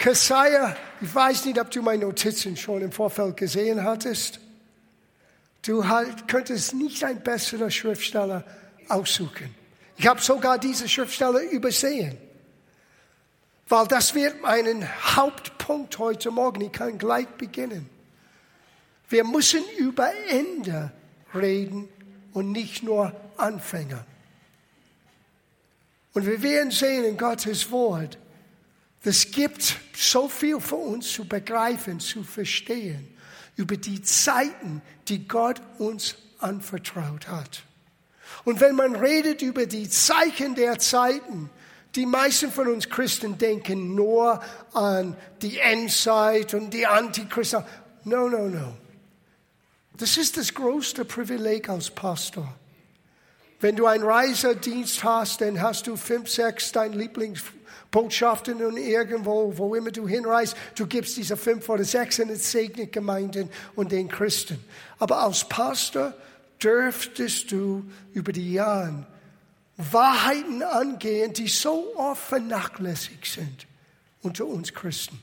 Kesaja, ich weiß nicht, ob du meine Notizen schon im Vorfeld gesehen hattest. Du halt, könntest nicht ein besserer Schriftsteller aussuchen. Ich habe sogar diese Schriftsteller übersehen. Weil das wird mein Hauptpunkt heute Morgen. Ich kann gleich beginnen. Wir müssen über Ende reden und nicht nur Anfänger. Und wir werden sehen in Gottes Wort, es gibt so viel für uns zu begreifen, zu verstehen über die Zeiten, die Gott uns anvertraut hat. Und wenn man redet über die Zeichen der Zeiten, die meisten von uns Christen denken nur an die Endzeit und die Antichrist. No, no, no. Das ist das größte Privileg als Pastor. Wenn du einen Reisedienst hast, dann hast du fünf, sechs dein Lieblingsbotschaften und irgendwo, wo immer du hinreist, du gibst diese fünf oder sechs und es segnet Gemeinden und den Christen. Aber als Pastor dürftest du über die Jahre Wahrheiten angehen, die so oft vernachlässigt sind unter uns Christen.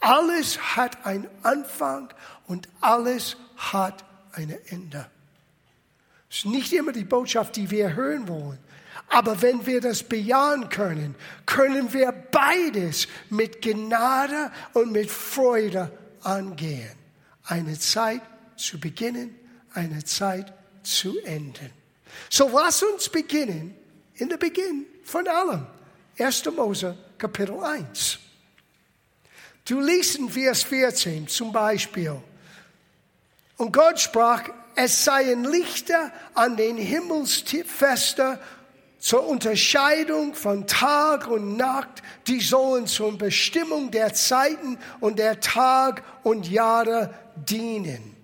Alles hat einen Anfang und alles hat ein Ende. Das ist nicht immer die Botschaft, die wir hören wollen. Aber wenn wir das bejahen können, können wir beides mit Gnade und mit Freude angehen. Eine Zeit zu beginnen, eine Zeit zu enden. So lass uns beginnen in der Beginn von allem. 1. Mose Kapitel 1. Du liest in Vers 14 zum Beispiel. Und Gott sprach, es seien Lichter an den Himmelsfester zur Unterscheidung von Tag und Nacht, die sollen zur Bestimmung der Zeiten und der Tag und Jahre dienen.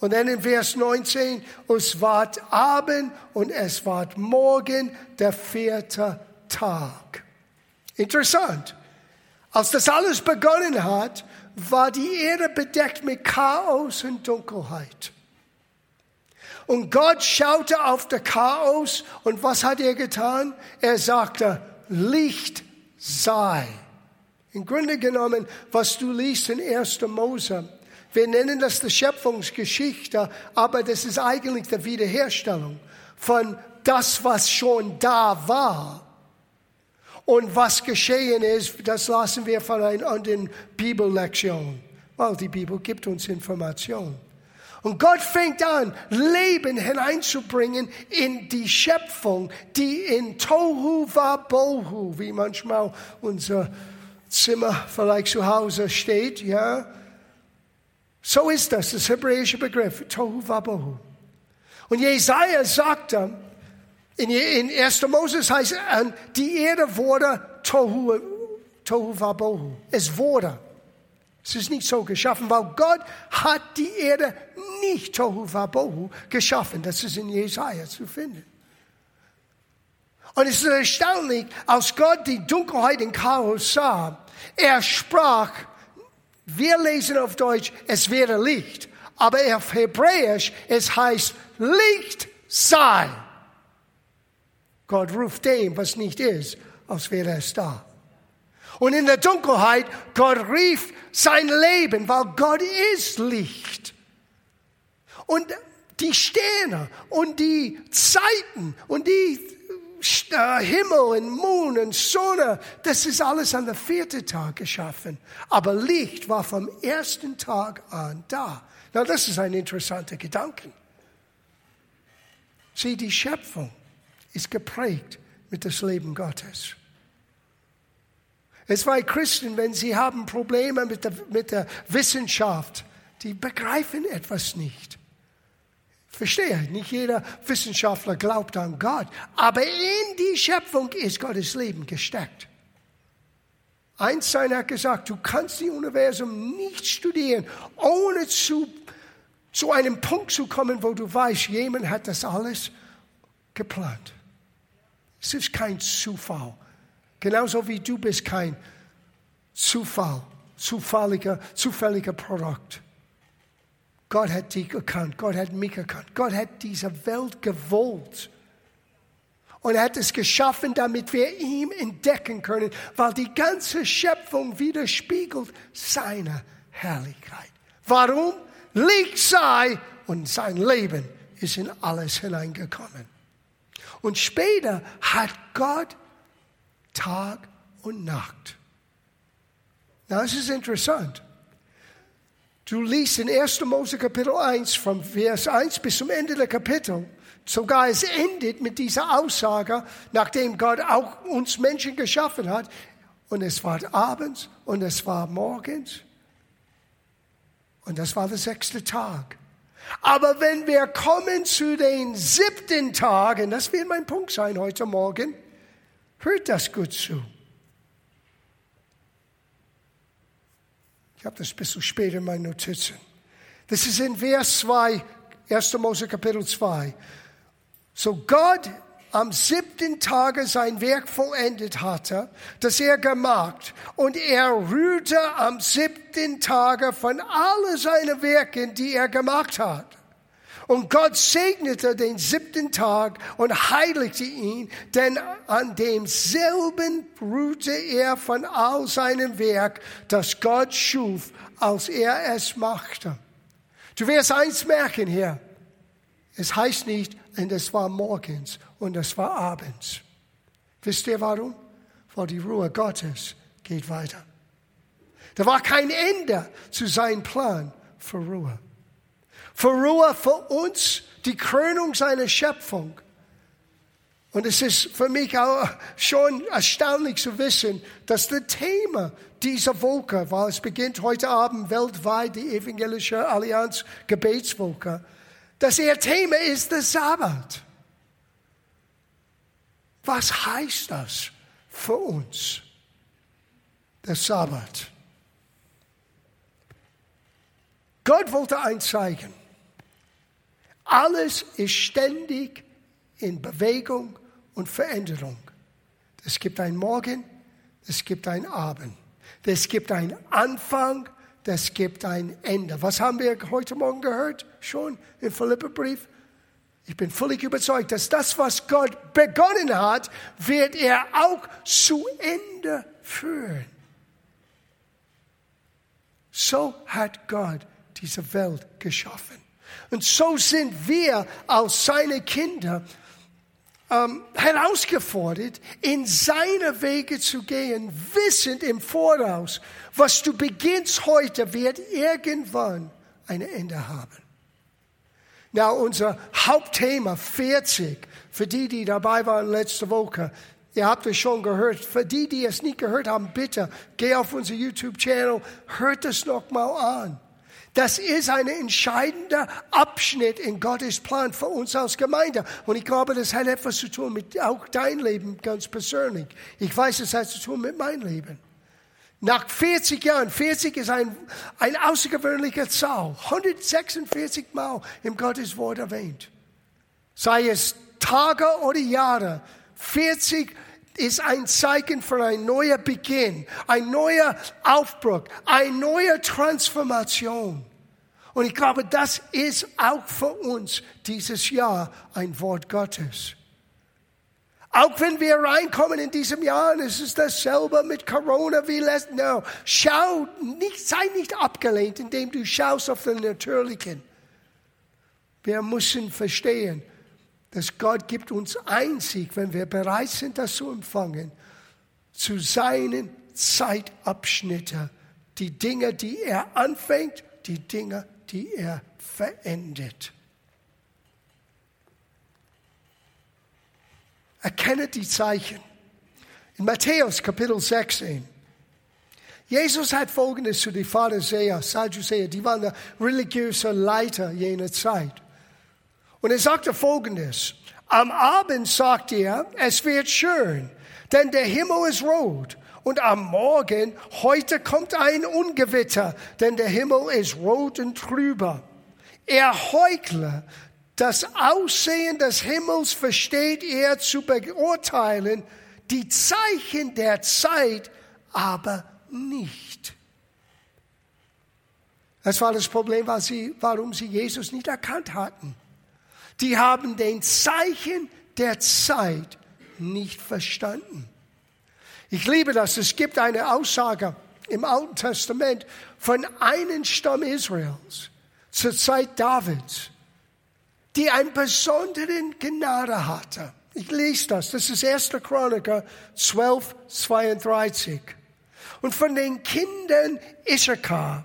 Und dann in Vers 19, es ward Abend und es ward Morgen, der vierte Tag. Interessant. Als das alles begonnen hat, war die Erde bedeckt mit Chaos und Dunkelheit. Und Gott schaute auf das Chaos und was hat er getan? Er sagte, Licht sei. Im Grunde genommen, was du liest in 1. Mose, wir nennen das die Schöpfungsgeschichte, aber das ist eigentlich die Wiederherstellung von das, was schon da war. Und was geschehen ist, das lassen wir von einer anderen Bibellektion, weil die Bibel gibt uns Information. Und Gott fängt an, Leben hineinzubringen in die Schöpfung, die in Tohu Wabohu, wie manchmal unser Zimmer vielleicht zu Hause steht, ja. So ist das, das hebräische Begriff, Tohu Wabohu. Und Jesaja sagte, in, in 1. Moses heißt die Erde wurde Tohu, Tohu Wabohu. Es wurde. Es ist nicht so geschaffen, weil Gott hat die Erde nicht Tohu Wabohu geschaffen. Das ist in Jesaja zu finden. Und es ist erstaunlich, als Gott die Dunkelheit in Chaos sah, er sprach, wir lesen auf Deutsch, es wäre Licht. Aber auf Hebräisch, es heißt, Licht sei. Gott ruft dem, was nicht ist, als wäre es da. Und in der Dunkelheit, Gott rief sein Leben, weil Gott ist Licht. Und die Sterne und die Zeiten und die äh, Himmel und Mond und Sonne, das ist alles an der vierten Tag geschaffen. Aber Licht war vom ersten Tag an da. Na, das ist ein interessanter Gedanke. Sieh, die Schöpfung ist geprägt mit das Leben Gottes. Es war Christen, wenn sie haben Probleme mit der, mit der Wissenschaft, die begreifen etwas nicht. Verstehe, nicht jeder Wissenschaftler glaubt an Gott, aber in die Schöpfung ist Gottes Leben gesteckt. Einstein hat gesagt, du kannst die Universum nicht studieren, ohne zu, zu einem Punkt zu kommen, wo du weißt, jemand hat das alles geplant. Es ist kein Zufall. Genauso wie du bist kein Zufall, zufälliger, zufälliger Produkt. Gott hat dich erkannt, Gott hat mich erkannt, Gott hat diese Welt gewollt. Und er hat es geschaffen, damit wir ihm entdecken können, weil die ganze Schöpfung widerspiegelt seine Herrlichkeit. Warum? Licht sei und sein Leben ist in alles hineingekommen. Und später hat Gott Tag und Nacht. Na, das ist interessant. Du liest in 1. Mose Kapitel 1, vom Vers 1 bis zum Ende der Kapitel. Sogar es endet mit dieser Aussage, nachdem Gott auch uns Menschen geschaffen hat. Und es war abends und es war morgens. Und das war der sechste Tag. Aber wenn wir kommen zu den siebten Tagen, das wird mein Punkt sein heute Morgen, hört das gut zu. Ich habe das ein bisschen später in meinen Notizen. Das ist in Vers 2, 1. Mose Kapitel 2. So Gott am siebten Tage sein Werk vollendet hatte, das er gemacht, und er rührte am siebten Tage von allen seinen Werken, die er gemacht hat. Und Gott segnete den siebten Tag und heiligte ihn, denn an demselben ruhte er von all seinem Werk, das Gott schuf, als er es machte. Du wirst eins merken hier. Es heißt nicht, und es war morgens und es war abends. Wisst ihr warum? Weil die Ruhe Gottes geht weiter. Da war kein Ende zu seinem Plan für Ruhe. Für Ruhe für uns die Krönung seiner Schöpfung. Und es ist für mich auch schon erstaunlich zu wissen, dass das Thema dieser Woche, weil es beginnt heute Abend weltweit die Evangelische Allianz Gebetswoche, dass ihr Thema ist der Sabbat. Was heißt das für uns? Der Sabbat. Gott wollte eins zeigen. Alles ist ständig in Bewegung und Veränderung. Es gibt einen Morgen, es gibt einen Abend. Es gibt einen Anfang das gibt ein Ende. Was haben wir heute Morgen gehört? Schon im Philipperbrief? Ich bin völlig überzeugt, dass das, was Gott begonnen hat, wird er auch zu Ende führen. So hat Gott diese Welt geschaffen. Und so sind wir als seine Kinder ähm, herausgefordert, in seine Wege zu gehen, wissend im Voraus, was du beginnst heute, wird irgendwann ein Ende haben. Na, unser Hauptthema 40, für die, die dabei waren letzte Woche, ihr habt es schon gehört. Für die, die es nicht gehört haben, bitte, geh auf unser YouTube-Channel, hört es nochmal an. Das ist ein entscheidender Abschnitt in Gottes Plan für uns als Gemeinde. Und ich glaube, das hat etwas zu tun mit auch dein Leben ganz persönlich. Ich weiß, es hat zu tun mit meinem Leben. Nach 40 Jahren, 40 ist ein, ein außergewöhnlicher Zahl, 146 Mal im Gottes Wort erwähnt. Sei es Tage oder Jahre, 40 ist ein Zeichen für ein neuer Beginn, ein neuer Aufbruch, eine neue Transformation. Und ich glaube, das ist auch für uns dieses Jahr ein Wort Gottes. Auch wenn wir reinkommen in diesem Jahr, und es ist dasselbe mit Corona wie letztes Jahr. Schau, nicht, sei nicht abgelehnt, indem du schaust auf den Natürlichen. Wir müssen verstehen, dass Gott gibt uns einzig, wenn wir bereit sind, das zu empfangen, zu seinen Zeitabschnitten, die Dinge, die er anfängt, die Dinge, die er verendet. Erkenne die Zeichen. In Matthäus Kapitel 16. Jesus hat Folgendes zu den Pharisäern, Sadduzäer, die waren religiöse Leiter jener Zeit. Und er sagte Folgendes. Am Abend sagt er, es wird schön, denn der Himmel ist rot. Und am Morgen, heute kommt ein Ungewitter, denn der Himmel ist rot und trüber. Er heuchle, das Aussehen des Himmels versteht er zu beurteilen, die Zeichen der Zeit aber nicht. Das war das Problem, warum sie Jesus nicht erkannt hatten. Die haben den Zeichen der Zeit nicht verstanden. Ich liebe das. Es gibt eine Aussage im Alten Testament von einem Stamm Israels zur Zeit Davids, die eine besondere Gnade hatte. Ich lese das. Das ist 1. Chroniker 12, 32. Und von den Kindern Issachar,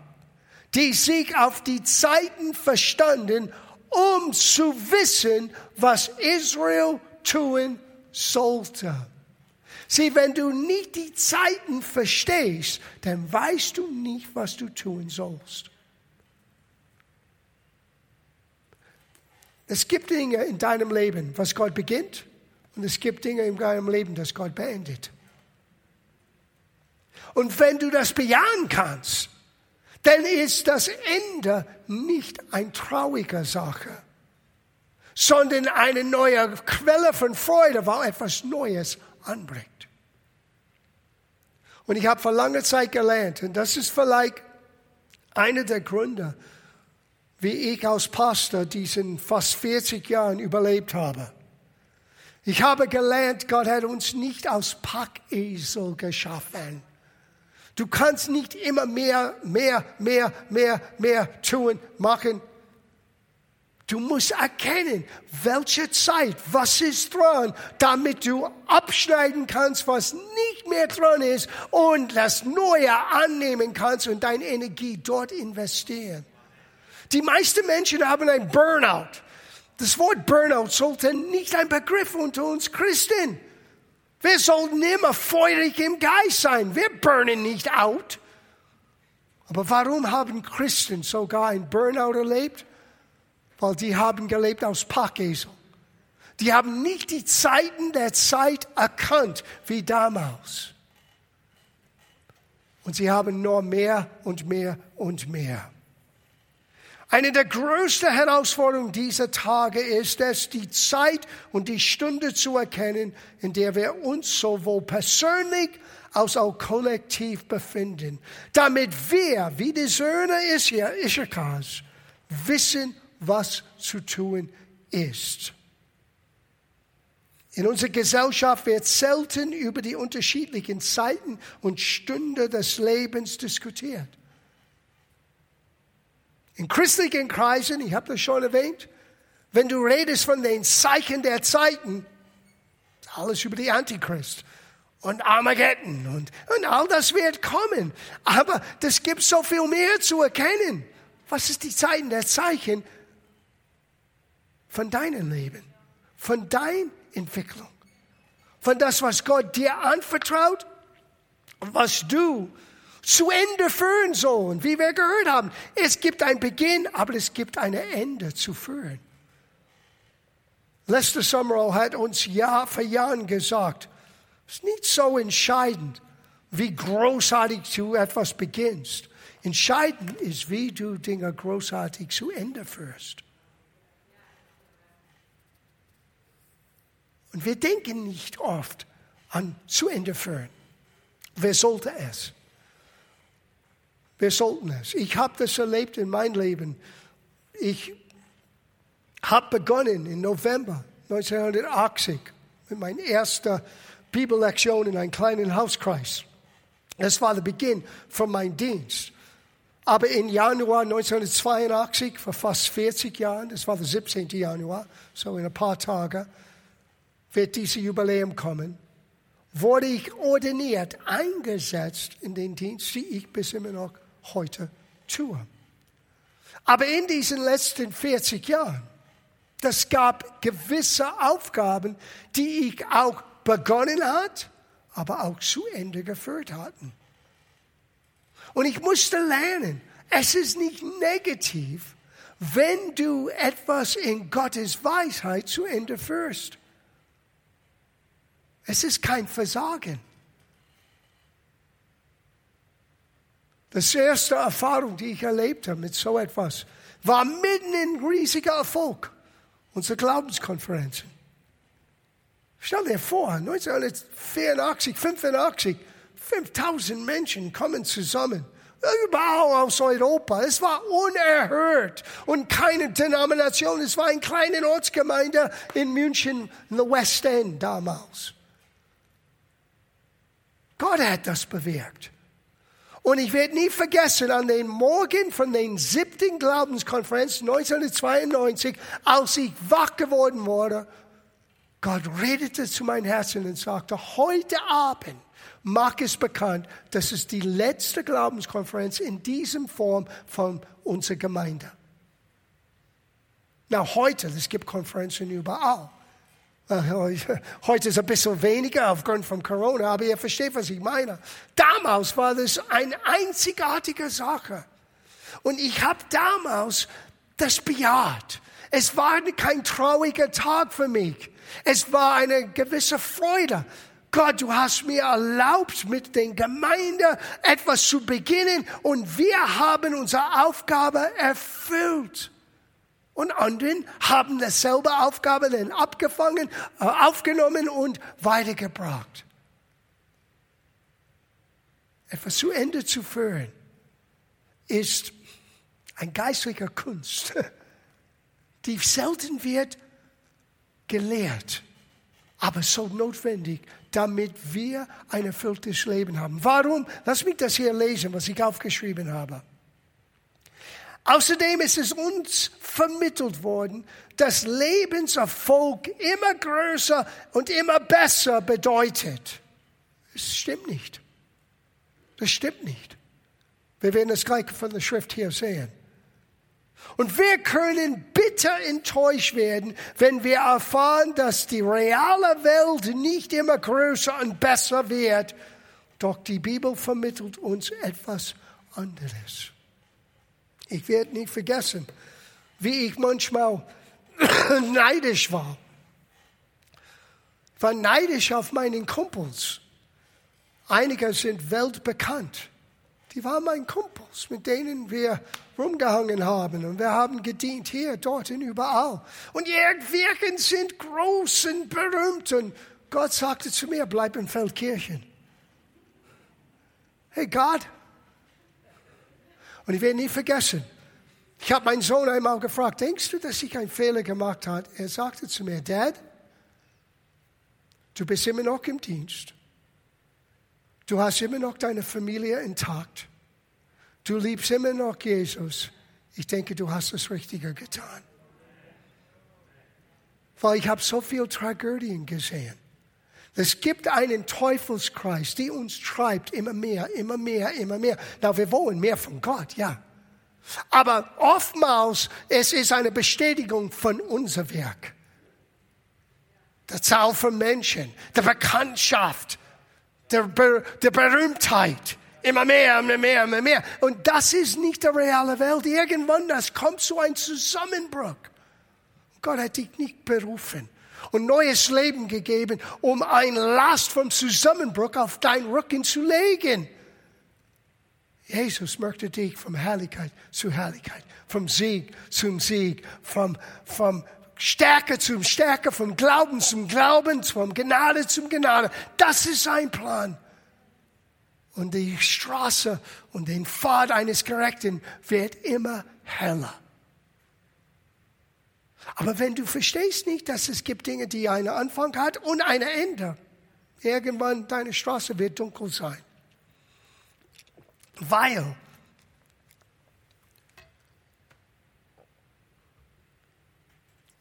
die sich auf die Zeiten verstanden, um zu wissen, was Israel tun sollte. Sieh, wenn du nicht die Zeiten verstehst, dann weißt du nicht, was du tun sollst. Es gibt Dinge in deinem Leben, was Gott beginnt, und es gibt Dinge in deinem Leben, das Gott beendet. Und wenn du das bejahen kannst, dann ist das Ende nicht eine traurige Sache, sondern eine neue Quelle von Freude, weil etwas Neues anbringt. Und ich habe vor langer Zeit gelernt, und das ist vielleicht einer der Gründe, wie ich als Pastor diesen fast 40 Jahren überlebt habe. Ich habe gelernt, Gott hat uns nicht aus Packesel geschaffen. Du kannst nicht immer mehr, mehr, mehr, mehr, mehr tun, machen. Du musst erkennen, welche Zeit, was ist dran, damit du abschneiden kannst, was nicht mehr dran ist und das Neue annehmen kannst und deine Energie dort investieren. Die meisten Menschen haben ein Burnout. Das Wort Burnout sollte nicht ein Begriff unter uns Christen. Wir sollten immer feurig im Geist sein. Wir burnen nicht out. Aber warum haben Christen sogar ein Burnout erlebt? Weil die haben gelebt aus Packesel. Die haben nicht die Zeiten der Zeit erkannt wie damals. Und sie haben nur mehr und mehr und mehr. Eine der größten Herausforderungen dieser Tage ist es, die Zeit und die Stunde zu erkennen, in der wir uns sowohl persönlich als auch kollektiv befinden, damit wir, wie die Söhne Issachars, wissen was zu tun ist. In unserer Gesellschaft wird selten über die unterschiedlichen Zeiten und Stunden des Lebens diskutiert. In christlichen Kreisen, ich habe das schon erwähnt, wenn du redest von den Zeichen der Zeiten, alles über die Antichrist und Armageddon und, und all das wird kommen. Aber es gibt so viel mehr zu erkennen. Was ist die Zeiten der Zeichen? Von deinem Leben, von deiner Entwicklung, von das, was Gott dir anvertraut, was du zu Ende führen sollen, wie wir gehört haben. Es gibt einen Beginn, aber es gibt ein Ende zu führen. Lester Summerall hat uns Jahr für Jahr gesagt, es ist nicht so entscheidend, wie großartig du etwas beginnst. Entscheidend ist, wie du Dinge großartig zu Ende führst. Und wir denken nicht oft an zu Ende führen. Wer sollte es? Wir sollten es. Ich habe das erlebt in meinem Leben. Ich habe begonnen im November 1980 mit meiner ersten Bibellektion in einem kleinen Hauskreis. Das war der Beginn von meinem Dienst. Aber im Januar 1982, vor fast 40 Jahren, das war der 17. Januar, so in ein paar Tagen, wird dieses Jubiläum kommen, wurde ich ordiniert, eingesetzt in den Dienst, die ich bis immer noch heute tue. Aber in diesen letzten 40 Jahren, das gab gewisse Aufgaben, die ich auch begonnen hat, aber auch zu Ende geführt hatten. Und ich musste lernen, es ist nicht negativ, wenn du etwas in Gottes Weisheit zu Ende führst. Es ist kein Versagen. Das erste Erfahrung, die ich erlebt habe mit so etwas, war mitten in riesiger Erfolg. Unsere Glaubenskonferenzen. Stell dir vor, 1984, 85, 5000 Menschen kommen zusammen. Überall aus Europa. Es war unerhört. Und keine Denomination. Es war eine kleine Ortsgemeinde in München, in the West End damals. Gott hat das bewirkt. Und ich werde nie vergessen, an den Morgen von den siebten Glaubenskonferenz 1992, als ich wach geworden wurde, Gott redete zu meinem Herzen und sagte, heute Abend mach es bekannt, dass es die letzte Glaubenskonferenz in diesem Form von unserer Gemeinde. Na, heute, es gibt Konferenzen überall. Heute ist ein bisschen weniger aufgrund von Corona, aber ihr versteht, was ich meine. Damals war das eine einzigartige Sache. Und ich habe damals das bejaht. Es war kein trauriger Tag für mich. Es war eine gewisse Freude. Gott, du hast mir erlaubt, mit den Gemeinden etwas zu beginnen und wir haben unsere Aufgabe erfüllt. Und anderen haben dasselbe Aufgabe dann abgefangen, äh, aufgenommen und weitergebracht. Etwas zu Ende zu führen ist ein geistlicher Kunst, die selten wird gelehrt, aber so notwendig, damit wir ein erfülltes Leben haben. Warum? Lass mich das hier lesen, was ich aufgeschrieben habe. Außerdem ist es uns vermittelt worden, dass Lebenserfolg immer größer und immer besser bedeutet. Das stimmt nicht. Das stimmt nicht. Wir werden es gleich von der Schrift hier sehen. Und wir können bitter enttäuscht werden, wenn wir erfahren, dass die reale Welt nicht immer größer und besser wird. Doch die Bibel vermittelt uns etwas anderes. Ich werde nicht vergessen, wie ich manchmal neidisch war. Ich war neidisch auf meinen Kumpels. Einige sind weltbekannt. Die waren meine Kumpels, mit denen wir rumgehangen haben. Und wir haben gedient hier, dort und überall. Und irgendwelchen sind groß und berühmt. Und Gott sagte zu mir, bleib in Feldkirchen. Hey Gott, und ich werde nie vergessen, ich habe meinen Sohn einmal gefragt, denkst du, dass ich einen Fehler gemacht habe? Er sagte zu mir, Dad, du bist immer noch im Dienst. Du hast immer noch deine Familie intakt. Du liebst immer noch Jesus. Ich denke, du hast das Richtige getan. Weil ich habe so viele Tragödien gesehen. Es gibt einen Teufelskreis, der uns treibt immer mehr, immer mehr, immer mehr. Na, wir wollen mehr von Gott, ja. Aber oftmals es ist eine Bestätigung von unser Werk. Der Zahl von Menschen, der Bekanntschaft, der, Ber der Berühmtheit. Immer mehr, immer mehr, immer mehr. Und das ist nicht die reale Welt. Irgendwann, das kommt zu einem Zusammenbruch. Gott hat dich nicht berufen und neues Leben gegeben, um ein Last vom Zusammenbruch auf deinen Rücken zu legen. Jesus möchte dich von Herrlichkeit zu Herrlichkeit, vom Sieg zum Sieg, vom, vom Stärke zum Stärke, vom Glauben zum Glauben, vom Gnade zum Gnade. Das ist sein Plan. Und die Straße und den Pfad eines Gerechten wird immer heller. Aber wenn du verstehst nicht, dass es gibt Dinge, die einen Anfang hat und ein Ende, irgendwann deine Straße wird dunkel sein. Weil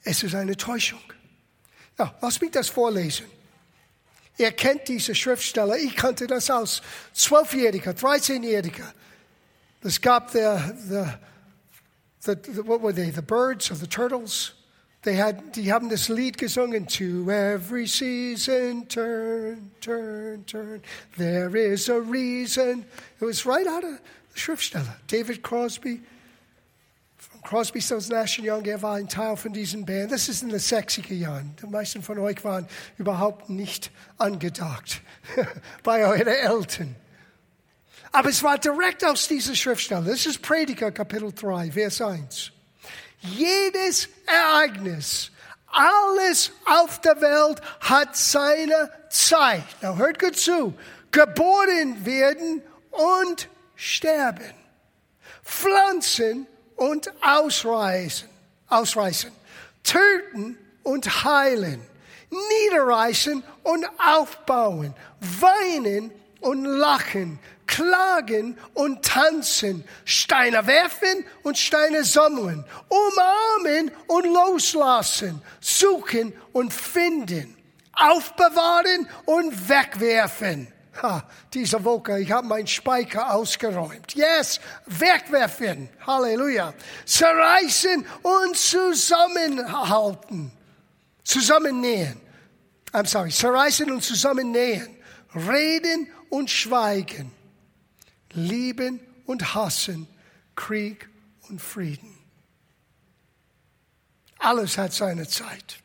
es ist eine Täuschung. Ja, lass mich das vorlesen. Ihr kennt diese Schriftsteller. Ich kannte das als Zwölfjähriger, Dreizehnjähriger. Es gab der, der, the, what were they? The birds or the turtles? They had, die haben das Lied gesungen. To every season, turn, turn, turn. There is a reason. It was right out of the Schriftsteller. David Crosby. From Crosby, Stills, Nash Young, er war ein Teil von Band. Das ist in den 60er Jahren. Die meisten von euch waren überhaupt nicht angedacht bei euren Eltern. Aber es war direkt aus dieser Schriftstelle. Das ist Prediger Kapitel 3, Vers 1. Jedes Ereignis, alles auf der Welt hat seine Zeit. Now hört gut zu. Geboren werden und sterben. Pflanzen und ausreißen. Ausreißen. Töten und heilen. Niederreißen und aufbauen. Weinen und lachen, klagen und tanzen, Steine werfen und Steine sammeln, umarmen und loslassen, suchen und finden, aufbewahren und wegwerfen. Ha, diese Woche, ich habe meinen Speicher ausgeräumt. Yes, wegwerfen. Halleluja. Zerreißen und zusammenhalten. Zusammennähen. I'm sorry, zerreißen und zusammennähen. Reden und schweigen. Lieben und hassen. Krieg und Frieden. Alles hat seine Zeit.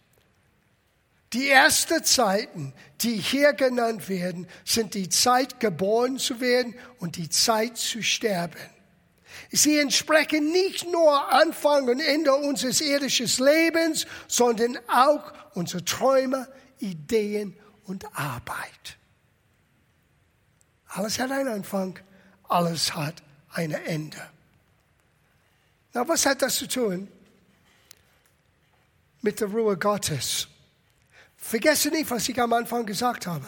Die ersten Zeiten, die hier genannt werden, sind die Zeit, geboren zu werden und die Zeit zu sterben. Sie entsprechen nicht nur Anfang und Ende unseres irdischen Lebens, sondern auch unsere Träume, Ideen und Arbeit. Alles hat einen Anfang, alles hat ein Ende. Na, was hat das zu tun mit der Ruhe Gottes? Vergesse nicht, was ich am Anfang gesagt habe.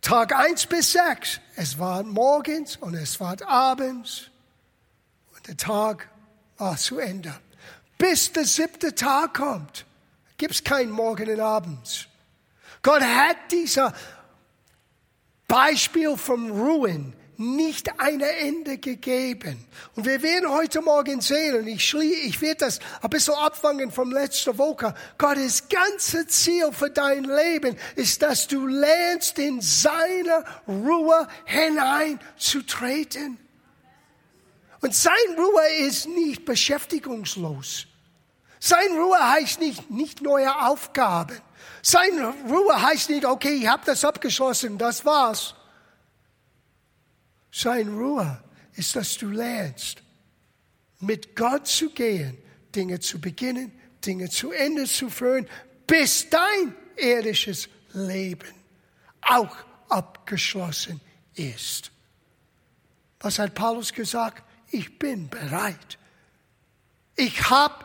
Tag eins bis sechs, es war morgens und es war abends und der Tag war zu Ende. Bis der siebte Tag kommt, gibt es kein Morgen und Abends. Gott hat dieser Beispiel vom Ruhen nicht ein Ende gegeben. Und wir werden heute Morgen sehen, und ich, schlie, ich werde das ein bisschen abfangen vom letzten Woche. Gottes ganze Ziel für dein Leben ist, dass du lernst, in seine Ruhe hineinzutreten. Und sein Ruhe ist nicht beschäftigungslos. Sein Ruhe heißt nicht, nicht neue Aufgaben. Sein Ruhe heißt nicht, okay, ich habe das abgeschlossen, das war's. Sein Ruhe ist, dass du lernst, mit Gott zu gehen, Dinge zu beginnen, Dinge zu Ende zu führen, bis dein irdisches Leben auch abgeschlossen ist. Was hat Paulus gesagt? Ich bin bereit. Ich habe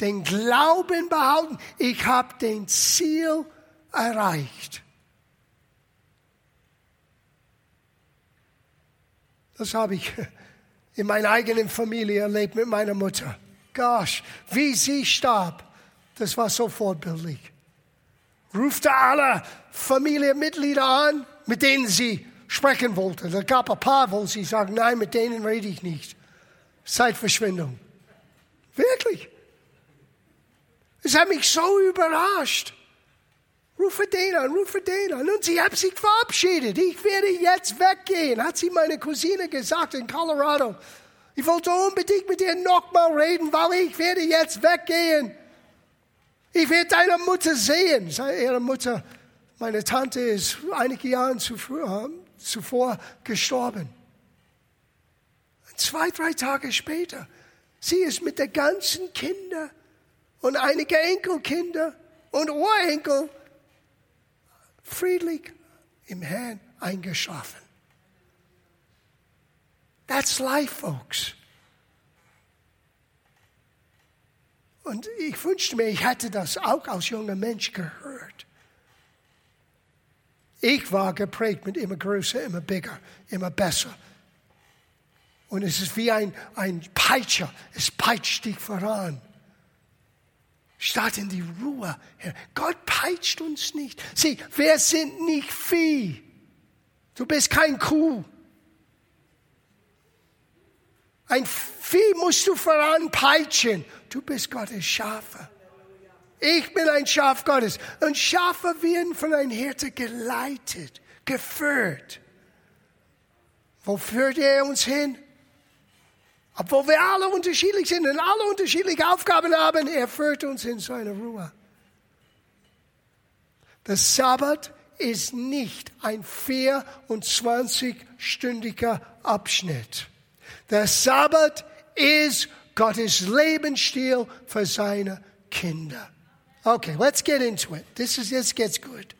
den Glauben behalten. Ich habe den Ziel erreicht. Das habe ich in meiner eigenen Familie erlebt mit meiner Mutter. Gosh, wie sie starb, das war so vorbildlich. Rufte alle Familienmitglieder an, mit denen sie sprechen wollte. Da gab ein paar, wo sie sagen, nein, mit denen rede ich nicht. Zeitverschwendung. Wirklich. Es hat mich so überrascht. Rufe den an, rufe den an. Und sie hat sich verabschiedet. Ich werde jetzt weggehen, hat sie meine Cousine gesagt in Colorado. Ich wollte unbedingt mit ihr nochmal reden, weil ich werde jetzt weggehen. Ich werde deine Mutter sehen. Ihre Mutter, meine Tante, ist einige Jahre zuvor, zuvor gestorben. Zwei, drei Tage später, sie ist mit der ganzen Kinder und einige Enkelkinder und Urenkel friedlich im Herrn eingeschlafen. That's life, folks. Und ich wünschte mir, ich hätte das auch als junger Mensch gehört. Ich war geprägt mit immer größer, immer bigger, immer besser. Und es ist wie ein, ein Peitscher, es peitscht dich voran. Statt in die Ruhe. Gott peitscht uns nicht. Sieh, wir sind nicht Vieh. Du bist kein Kuh. Ein Vieh musst du voranpeitschen. Du bist Gottes Schafe. Ich bin ein Schaf Gottes. Und Schafe werden von einem Hirte geleitet, geführt. Wo führt er uns hin? Obwohl wir alle unterschiedlich sind und alle unterschiedliche Aufgaben haben, er führt uns in seine Ruhe. Der Sabbat ist nicht ein 24-stündiger Abschnitt. Der Sabbat ist Gottes Lebensstil für seine Kinder. Okay, let's get into it. This is, this gets good.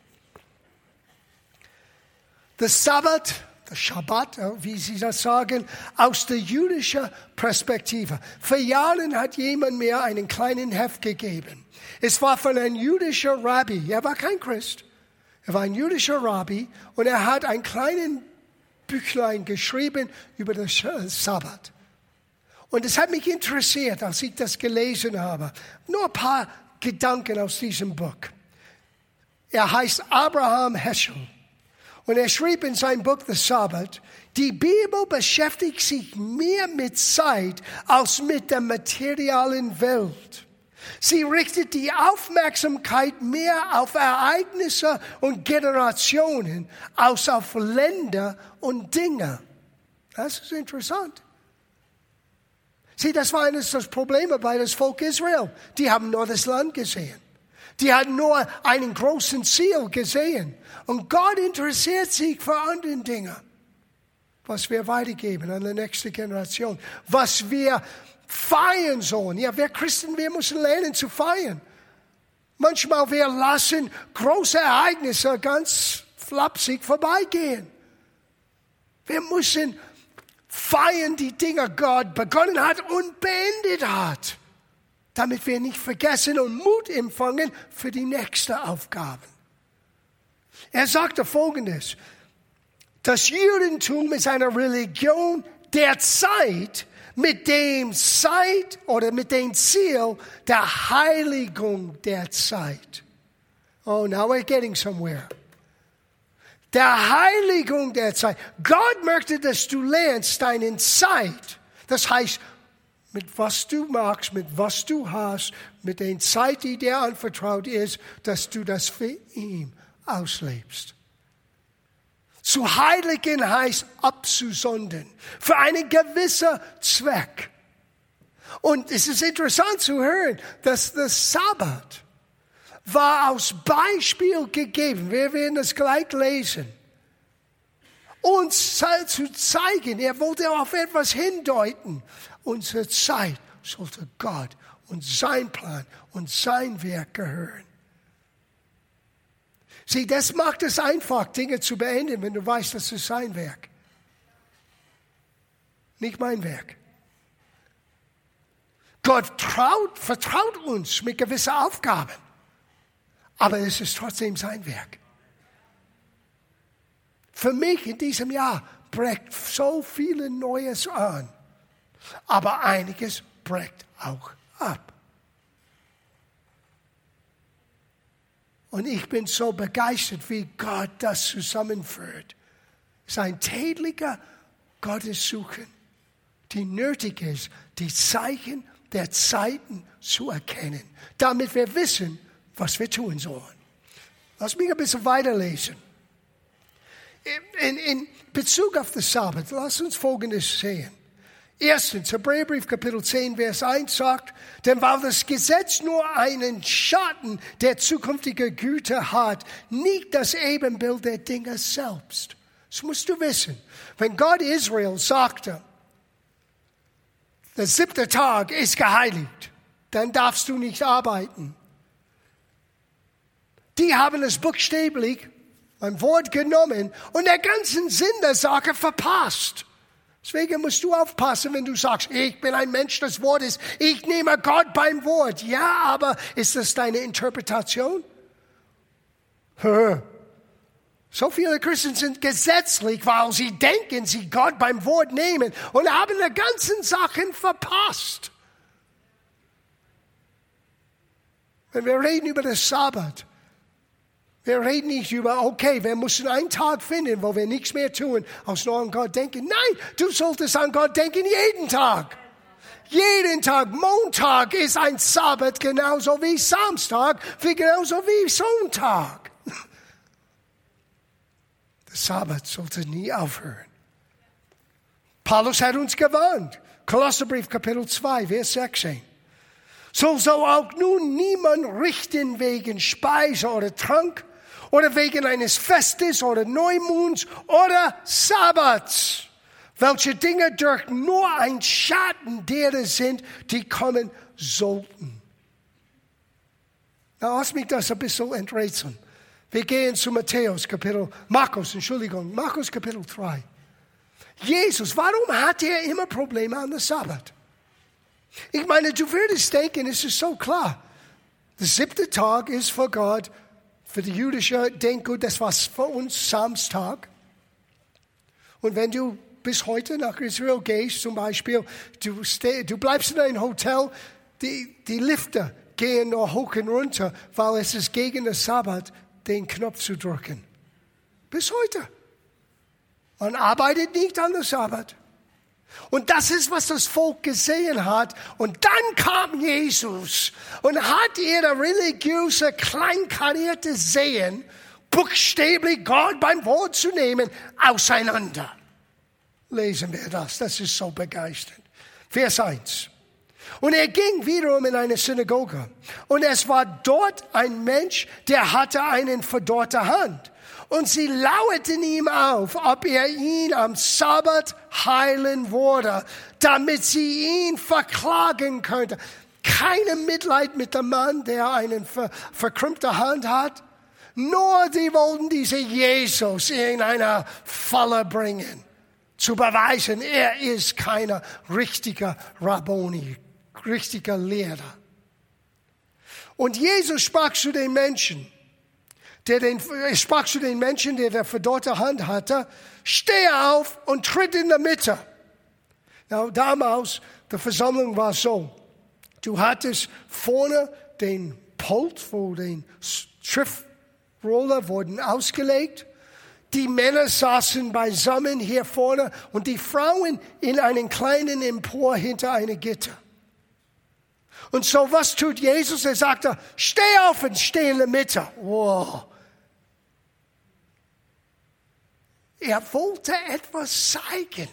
The Sabbat der Schabbat, wie Sie das sagen, aus der jüdischen Perspektive. Vor Jahren hat jemand mir einen kleinen Heft gegeben. Es war von einem jüdischen Rabbi. Er war kein Christ. Er war ein jüdischer Rabbi und er hat einen kleinen Büchlein geschrieben über den Sabbat. Und es hat mich interessiert, als ich das gelesen habe. Nur ein paar Gedanken aus diesem Buch. Er heißt Abraham Heschel. Und er schrieb in seinem Buch The Sabbath, die Bibel beschäftigt sich mehr mit Zeit als mit der materialen Welt. Sie richtet die Aufmerksamkeit mehr auf Ereignisse und Generationen als auf Länder und Dinge. Das ist interessant. Sieh, das war eines der Probleme bei das Volk Israel. Die haben nur das Land gesehen. Die hatten nur einen großen Ziel gesehen. Und Gott interessiert sich für andere Dinge. Was wir weitergeben an die nächste Generation. Was wir feiern sollen. Ja, wir Christen, wir müssen lernen zu feiern. Manchmal wir lassen große Ereignisse ganz flapsig vorbeigehen. Wir müssen feiern die Dinge Gott begonnen hat und beendet hat damit wir nicht vergessen und Mut empfangen für die nächste Aufgabe. Er sagte Folgendes, das Judentum ist eine Religion der Zeit mit dem Zeit oder mit dem Ziel der Heiligung der Zeit. Oh, now we're getting somewhere. Der Heiligung der Zeit. Gott möchte, dass du lernst deine Zeit. Das heißt, mit was du magst, mit was du hast, mit der Zeit, die dir anvertraut ist, dass du das für ihn auslebst. Zu heiligen heißt abzusondern, für einen gewissen Zweck. Und es ist interessant zu hören, dass der Sabbat war aus Beispiel gegeben. Wir werden das gleich lesen. Uns zu zeigen, er wollte auf etwas hindeuten, Unsere Zeit sollte Gott und sein Plan und sein Werk gehören. Sieh, das macht es einfach, Dinge zu beenden, wenn du weißt, das ist sein Werk. Nicht mein Werk. Gott traut, vertraut uns mit gewissen Aufgaben, aber es ist trotzdem sein Werk. Für mich in diesem Jahr bricht so viele Neues an aber einiges bricht auch ab. Und ich bin so begeistert, wie Gott das zusammenführt. Sein täglicher Gottessuchen, die nötig ist, die Zeichen der Zeiten zu erkennen, damit wir wissen, was wir tun sollen. Lass mich ein bisschen weiterlesen. In, in Bezug auf den Sabbat, lass uns Folgendes sehen. Erstens, Hebräerbrief Kapitel 10, Vers 1 sagt, denn weil das Gesetz nur einen Schatten der zukünftigen Güter hat, nicht das Ebenbild der Dinge selbst. Das musst du wissen. Wenn Gott Israel sagte, der siebte Tag ist geheiligt, dann darfst du nicht arbeiten. Die haben es buchstäblich, ein Wort genommen und der ganzen Sinn der Sache verpasst. Deswegen musst du aufpassen, wenn du sagst, ich bin ein Mensch des Wortes, ich nehme Gott beim Wort. Ja, aber ist das deine Interpretation? So viele Christen sind gesetzlich, weil sie denken, sie Gott beim Wort nehmen und haben die ganzen Sachen verpasst. Wenn wir reden über das Sabbat, wir reden nicht über, okay, wir müssen einen Tag finden, wo wir nichts mehr tun, als nur an Gott denken. Nein, du solltest an Gott denken jeden Tag. Jeden Tag. Montag ist ein Sabbat genauso wie Samstag, wie genauso wie Sonntag. Der Sabbat sollte nie aufhören. Paulus hat uns gewarnt. Kolosserbrief Kapitel 2, Vers 16. So soll auch nun niemand richten wegen Speise oder Trank oder wegen eines Festes oder Neumonds oder Sabbats, welche Dinge durch nur ein Schatten derer sind, die kommen sollten. Na, lass mich das ein bisschen enträtseln. Wir gehen zu Matthäus Kapitel, Markus, Entschuldigung, Markus Kapitel 3. Jesus, warum hat er immer Probleme an der Sabbat? Ich meine, du würdest denken, es ist so klar. Der siebte Tag ist vor Gott für die jüdische Denke, das war für uns Samstag. Und wenn du bis heute nach Israel gehst, zum Beispiel, du, steh, du bleibst in einem Hotel, die, die Lifte gehen nur hoch und runter, weil es ist gegen den Sabbat, den Knopf zu drücken. Bis heute. Man arbeitet nicht an der Sabbat. Und das ist, was das Volk gesehen hat. Und dann kam Jesus und hat ihre religiöse, kleinkarierte Sehen, buchstäblich Gott beim Wort zu nehmen, auseinander. Lesen wir das, das ist so begeisternd. Vers 1. Und er ging wiederum in eine Synagoge. Und es war dort ein Mensch, der hatte einen verdorrte Hand. Und sie lauerten ihm auf, ob er ihn am Sabbat heilen würde, damit sie ihn verklagen könnte. Keine Mitleid mit dem Mann, der eine ver verkrümmte Hand hat. Nur sie wollten diese Jesus in eine Falle bringen, zu beweisen, er ist kein richtiger Rabboni, richtiger Lehrer. Und Jesus sprach zu den Menschen, der den, ich sprach zu den Menschen, der der verdorrte Hand hatte, steh auf und tritt in der Mitte. Now, damals, die Versammlung war so, du hattest vorne den Pult, wo den Schriftroller wurden ausgelegt. Die Männer saßen beisammen hier vorne und die Frauen in einen kleinen Empor hinter eine Gitter. Und so was tut Jesus? Er sagte, steh auf und steh in der Mitte. Wow. Er wollte etwas zeigen.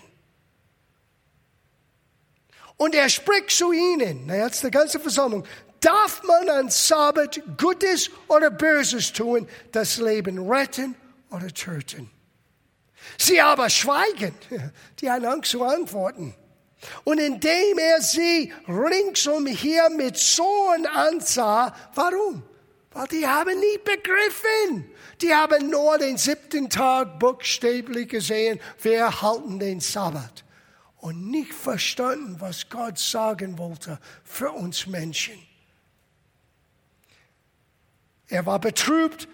Und er spricht zu ihnen, jetzt die ganze Versammlung, darf man an Sabbat Gutes oder Böses tun, das Leben retten oder töten? Sie aber schweigen, die haben Angst zu antworten. Und indem er sie ringsumher mit Zorn ansah, warum? Weil die haben nie begriffen. Die haben nur den siebten Tag buchstäblich gesehen, wir halten den Sabbat. Und nicht verstanden, was Gott sagen wollte für uns Menschen. Er war betrübt,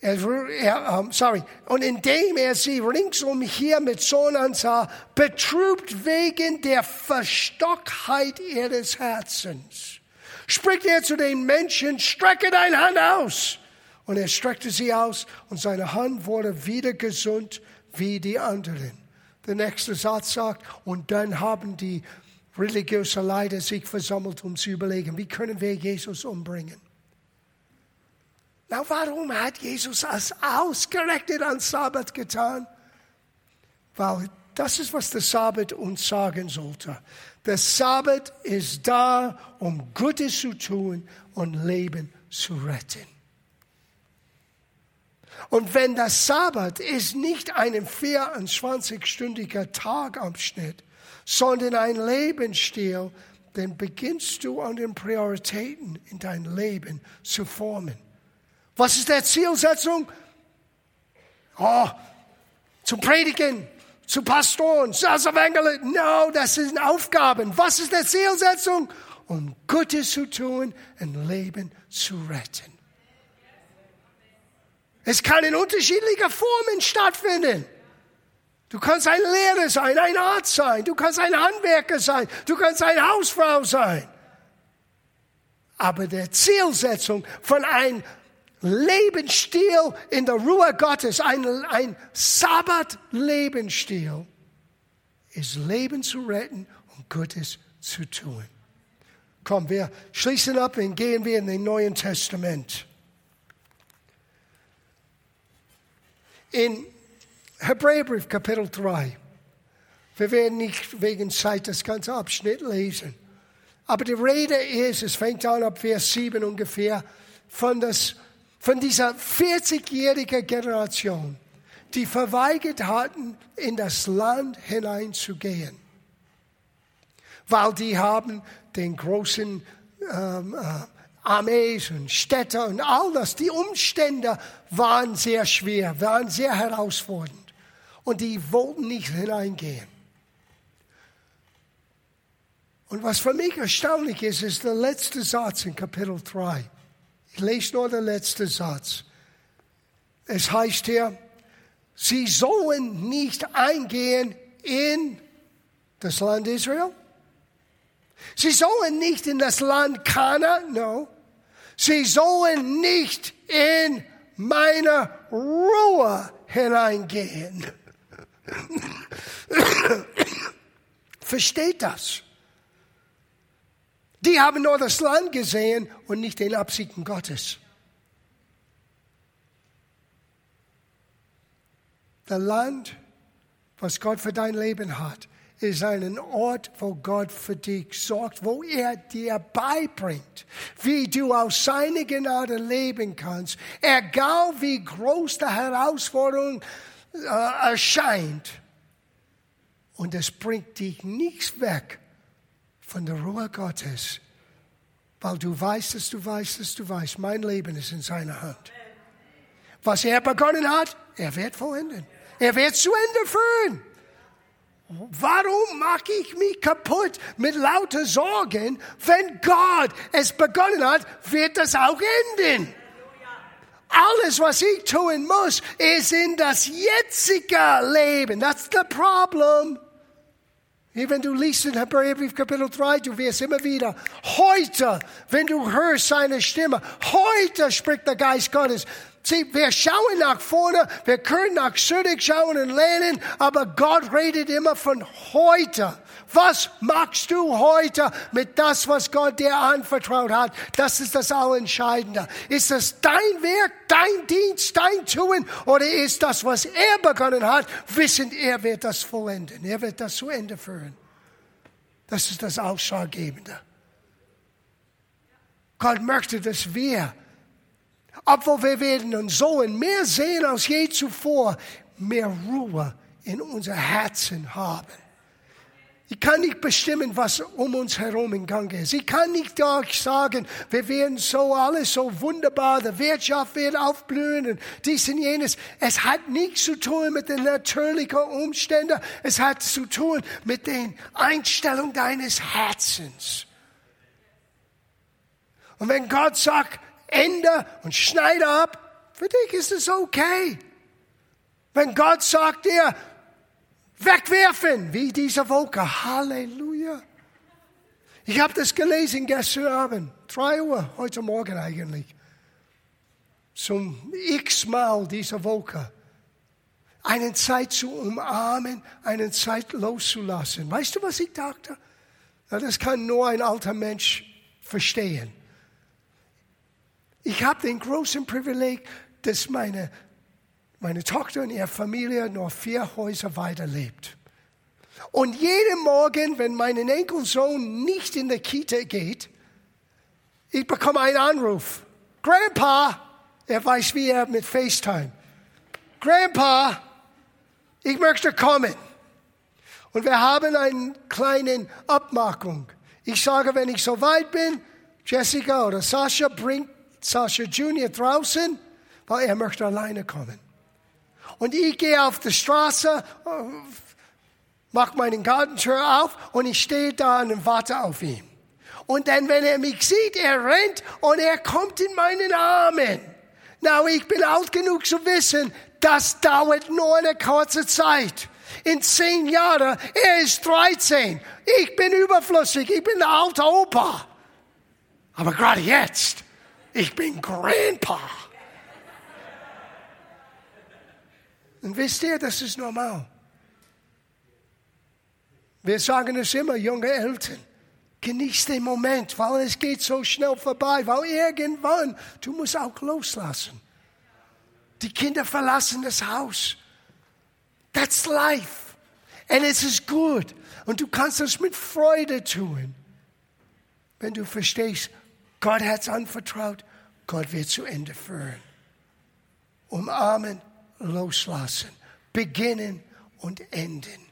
er, er, um, sorry. Und indem er sie ringsum hier mit Sohn ansah, betrübt wegen der Verstocktheit ihres Herzens, spricht er zu den Menschen, strecke deine Hand aus. Und er streckte sie aus und seine Hand wurde wieder gesund wie die anderen. Der nächste Satz sagt, und dann haben die religiösen Leiter sich versammelt, um zu überlegen, wie können wir Jesus umbringen. Na, warum hat Jesus das ausgerechnet an Sabbat getan? Weil das ist, was der Sabbat uns sagen sollte. Der Sabbat ist da, um Gutes zu tun und Leben zu retten. Und wenn der Sabbat ist nicht ein 24-stündiger Tagabschnitt, sondern ein Lebensstil, dann beginnst du an den Prioritäten in dein Leben zu formen. Was ist der Zielsetzung? Oh, zu predigen, zu Pastoren, als Evangelisten. No, das sind Aufgaben. Was ist der Zielsetzung? Um Gutes zu tun und Leben zu retten. Es kann in unterschiedlichen Formen stattfinden. Du kannst ein Lehrer sein, ein Arzt sein, du kannst ein Handwerker sein, du kannst eine Hausfrau sein. Aber der Zielsetzung von einem Lebensstil in der Ruhe Gottes, ein, ein Sabbat-Lebensstil, ist Leben zu retten und Gutes zu tun. Komm, wir schließen ab und gehen wir in den Neuen Testament. In Hebräerbrief Kapitel 3. Wir werden nicht wegen Zeit das ganze Abschnitt lesen. Aber die Rede ist, es fängt an ab Vers 7 ungefähr, von das von dieser 40-jährigen Generation, die verweigert hatten, in das Land hineinzugehen. Weil die haben den großen ähm, äh, Armees und Städte und all das, die Umstände waren sehr schwer, waren sehr herausfordernd. Und die wollten nicht hineingehen. Und was für mich erstaunlich ist, ist der letzte Satz in Kapitel 3. Ich lese nur den letzten Satz. Es heißt hier, sie sollen nicht eingehen in das Land Israel. Sie sollen nicht in das Land Kana, no. Sie sollen nicht in meine Ruhe hineingehen. Versteht das? Die haben nur das Land gesehen und nicht den Absichten Gottes. Das Land, was Gott für dein Leben hat, ist ein Ort, wo Gott für dich sorgt, wo er dir beibringt, wie du aus seiner Gnade leben kannst, egal wie groß die Herausforderung äh, erscheint. Und es bringt dich nichts weg von der Ruhe Gottes, weil du weißt, dass du weißt, dass du weißt, mein Leben ist in seiner Hand. Was er begonnen hat, er wird vollenden. Er wird zu Ende führen. Warum mache ich mich kaputt mit lauter Sorgen, wenn Gott es begonnen hat, wird das auch enden? Alles, was ich tun muss, ist in das jetzige Leben. That's the problem. Wenn du liest in Hebräerbrief Kapitel 3, du wirst immer wieder, heute, wenn du hörst seine Stimme, heute spricht der Geist Gottes, Sieh, wir schauen nach vorne, wir können nach schauen und lernen, aber Gott redet immer von heute. Was machst du heute mit das, was Gott dir anvertraut hat? Das ist das Allentscheidende. Ist das dein Werk, dein Dienst, dein Tun oder ist das, was er begonnen hat, wissend, er wird das vollenden, er wird das zu Ende führen? Das ist das Ausschlaggebende. Gott möchte, dass wir obwohl wir werden und sollen mehr sehen als je zuvor, mehr Ruhe in unser Herzen haben. Ich kann nicht bestimmen, was um uns herum in Gang ist. Ich kann nicht sagen, wir werden so alles so wunderbar, die Wirtschaft wird aufblühen und dies und jenes. Es hat nichts zu tun mit den natürlichen Umständen. Es hat zu tun mit den Einstellungen deines Herzens. Und wenn Gott sagt, Ende und schneide ab. Für dich ist es okay. Wenn Gott sagt dir, wegwerfen, wie diese Wolke. Halleluja. Ich habe das gelesen gestern Abend, drei Uhr, heute Morgen eigentlich. Zum x-mal diese Wolke. Eine Zeit zu umarmen, eine Zeit loszulassen. Weißt du, was ich dachte? das kann nur ein alter Mensch verstehen. Ich habe den großen Privileg, dass meine, meine Tochter und ihre Familie nur vier Häuser weiterlebt. Und jeden Morgen, wenn mein Enkelsohn nicht in der Kita geht, ich bekomme einen Anruf. Grandpa, er weiß wie er mit FaceTime. Grandpa, ich möchte kommen. Und wir haben eine kleine Abmachung. Ich sage, wenn ich so weit bin, Jessica oder Sascha bringt Sascha Junior draußen, weil er möchte alleine kommen. Und ich gehe auf die Straße, mache meine Gartentür auf und ich stehe da und warte auf ihn. Und dann, wenn er mich sieht, er rennt und er kommt in meinen Armen. Na, ich bin alt genug zu wissen, das dauert nur eine kurze Zeit. In zehn Jahren, er ist 13. Ich bin überflüssig, ich bin der alte Opa. Aber gerade jetzt, ich bin Grandpa. Und wisst ihr, das ist normal. Wir sagen es immer, junge Eltern, genieß den Moment, weil es geht so schnell vorbei, weil irgendwann, du musst auch loslassen. Die Kinder verlassen das Haus. That's life. Und es ist gut. Und du kannst es mit Freude tun, wenn du verstehst, Gott hat es anvertraut. Gott wird zu Ende führen. Umarmen, loslassen, beginnen und enden.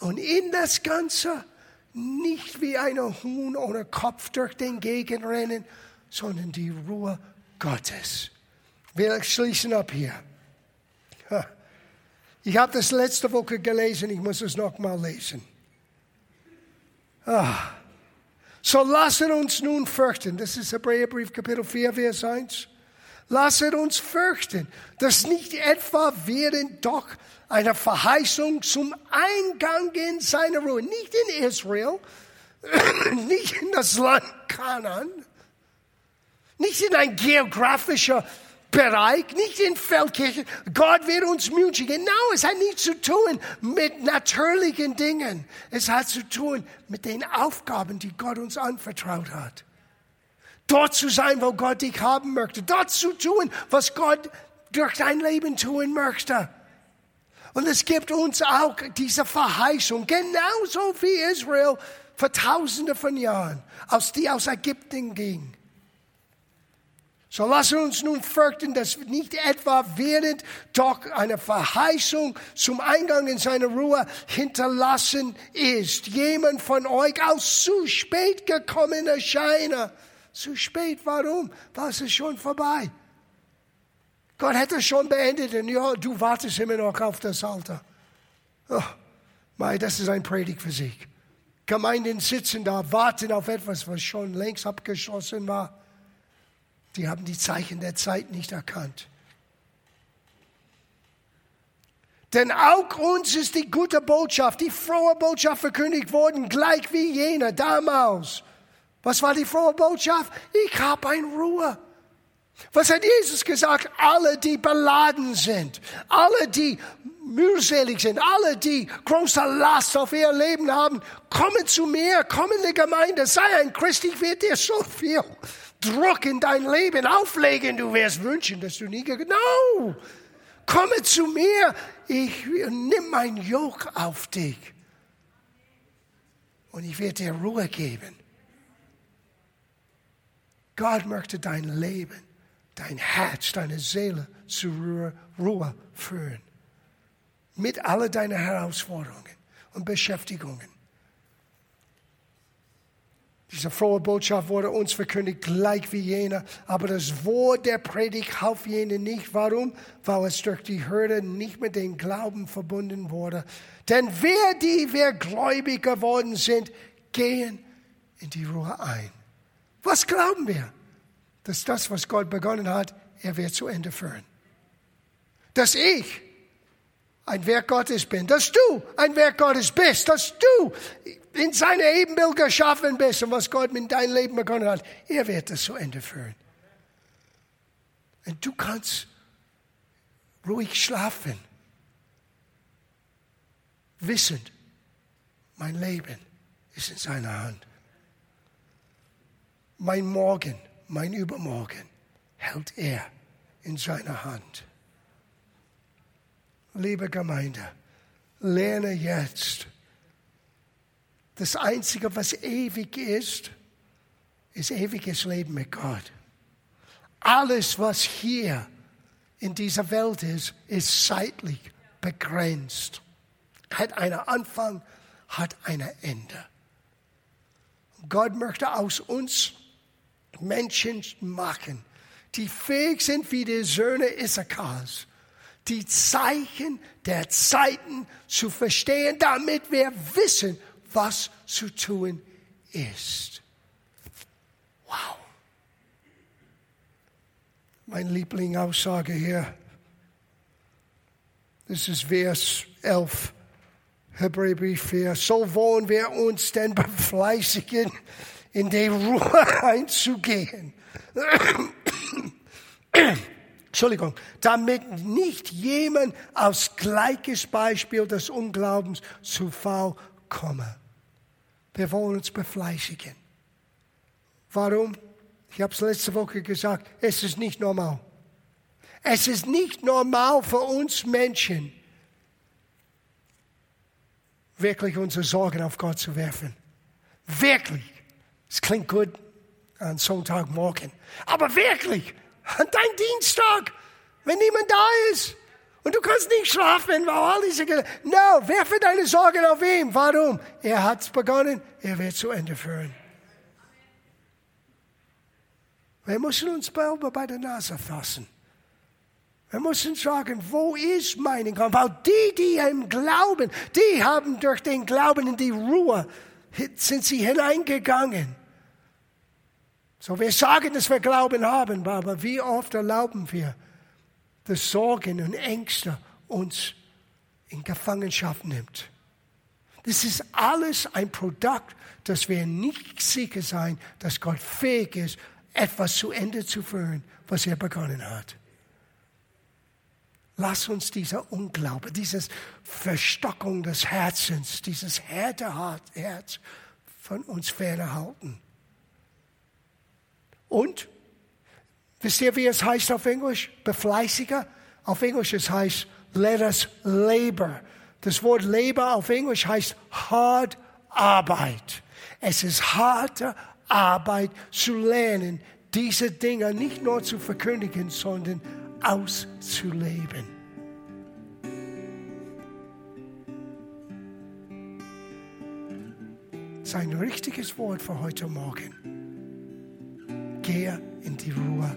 Und in das Ganze nicht wie ein Huhn ohne Kopf durch den Gegend rennen, sondern die Ruhe Gottes. Wir schließen ab hier. Ich habe das letzte Woche gelesen, ich muss es nochmal lesen. Ah. So lassen uns nun fürchten. Das ist Hebräerbrief Kapitel 4, Vers 1. Lasset uns fürchten, dass nicht etwa während doch einer Verheißung zum Eingang in seine Ruhe, nicht in Israel, nicht in das Land Kanan, nicht in ein geografischer Bereich, nicht in Feldkirchen. Gott wird uns mutigen. Genau, es hat nichts zu tun mit natürlichen Dingen. Es hat zu tun mit den Aufgaben, die Gott uns anvertraut hat. Dort zu sein, wo Gott dich haben möchte. Dort zu tun, was Gott durch dein Leben tun möchte. Und es gibt uns auch diese Verheißung, genauso wie Israel vor tausende von Jahren, als die aus Ägypten ging. So lassen uns nun fürchten, dass nicht etwa während doch eine Verheißung zum Eingang in seine Ruhe hinterlassen ist. Jemand von euch aus zu spät gekommen erscheine. Zu spät, warum? Es ist schon vorbei. Gott hätte schon beendet und ja, du wartest immer noch auf das Alter. Oh, mei, das ist ein Predigt für sich. Gemeinden sitzen da, warten auf etwas, was schon längst abgeschlossen war. Die haben die Zeichen der Zeit nicht erkannt. Denn auch uns ist die gute Botschaft, die frohe Botschaft verkündigt worden, gleich wie jener damals. Was war die frohe Botschaft? Ich habe eine Ruhe. Was hat Jesus gesagt? Alle, die beladen sind, alle, die mühselig sind, alle, die große Last auf ihr Leben haben, kommen zu mir, kommen in die Gemeinde, sei ein Christ, ich werde dir so viel Druck in dein Leben auflegen, du wirst wünschen, dass du nie, no, komme zu mir, ich nimm mein Joch auf dich und ich werde dir Ruhe geben. Gott möchte dein Leben dein Herz, deine Seele zur Ruhe, Ruhe führen. Mit all deinen Herausforderungen und Beschäftigungen. Diese frohe Botschaft wurde uns verkündigt, gleich wie jene, aber das Wort der Predigt half jene nicht. Warum? Weil es durch die Hürde nicht mit dem Glauben verbunden wurde. Denn wer die, wer gläubig geworden sind, gehen in die Ruhe ein. Was glauben wir? dass das, was Gott begonnen hat, er wird zu Ende führen. Dass ich ein Werk Gottes bin, dass du ein Werk Gottes bist, dass du in seine Ebenbild geschaffen bist und was Gott mit deinem Leben begonnen hat, er wird das zu Ende führen. Und du kannst ruhig schlafen, wissend, mein Leben ist in seiner Hand. Mein Morgen mein Übermorgen hält er in seiner Hand. Liebe Gemeinde, lerne jetzt. Das Einzige, was ewig ist, ist ewiges Leben mit Gott. Alles, was hier in dieser Welt ist, ist zeitlich begrenzt. Hat einen Anfang, hat ein Ende. Gott möchte aus uns Menschen machen, die fähig sind wie die Söhne Issachars, die Zeichen der Zeiten zu verstehen, damit wir wissen, was zu tun ist. Wow. Mein Lieblingsaussage hier, das ist Vers 11, Hebräerbrief 4. So wollen wir uns denn befleißigen, in die Ruhe einzugehen. Entschuldigung, damit nicht jemand aus gleiches Beispiel des Unglaubens zu Fall komme. Wir wollen uns befleißigen. Warum? Ich habe es letzte Woche gesagt, es ist nicht normal. Es ist nicht normal für uns Menschen, wirklich unsere Sorgen auf Gott zu werfen. Wirklich. Es klingt gut an Sonntagmorgen. Aber wirklich, an deinem Dienstag, wenn niemand da ist und du kannst nicht schlafen, weil all diese... Ge no, werfe deine Sorgen auf ihn. Warum? Er hat es begonnen, er wird zu Ende führen. Wir müssen uns bei der Nase fassen. Wir müssen sagen, wo ist mein Glauben? Weil die, die im Glauben, die haben durch den Glauben in die Ruhe sind sie hineingegangen. So, wir sagen, dass wir Glauben haben, aber wie oft erlauben wir, dass Sorgen und Ängste uns in Gefangenschaft nimmt? Das ist alles ein Produkt, dass wir nicht sicher sein, dass Gott fähig ist, etwas zu Ende zu führen, was er begonnen hat. Lass uns dieser Unglaube, dieses Verstockung des Herzens, dieses harte Herz von uns fernhalten. Und, wisst ihr, wie es heißt auf Englisch? Befleißiger? Auf Englisch es heißt, let us labor. Das Wort labor auf Englisch heißt hard Arbeit. Es ist harte Arbeit zu lernen, diese Dinge nicht nur zu verkündigen, sondern auszuleben. Sein richtiges Wort für heute Morgen. Gehe in die Ruhe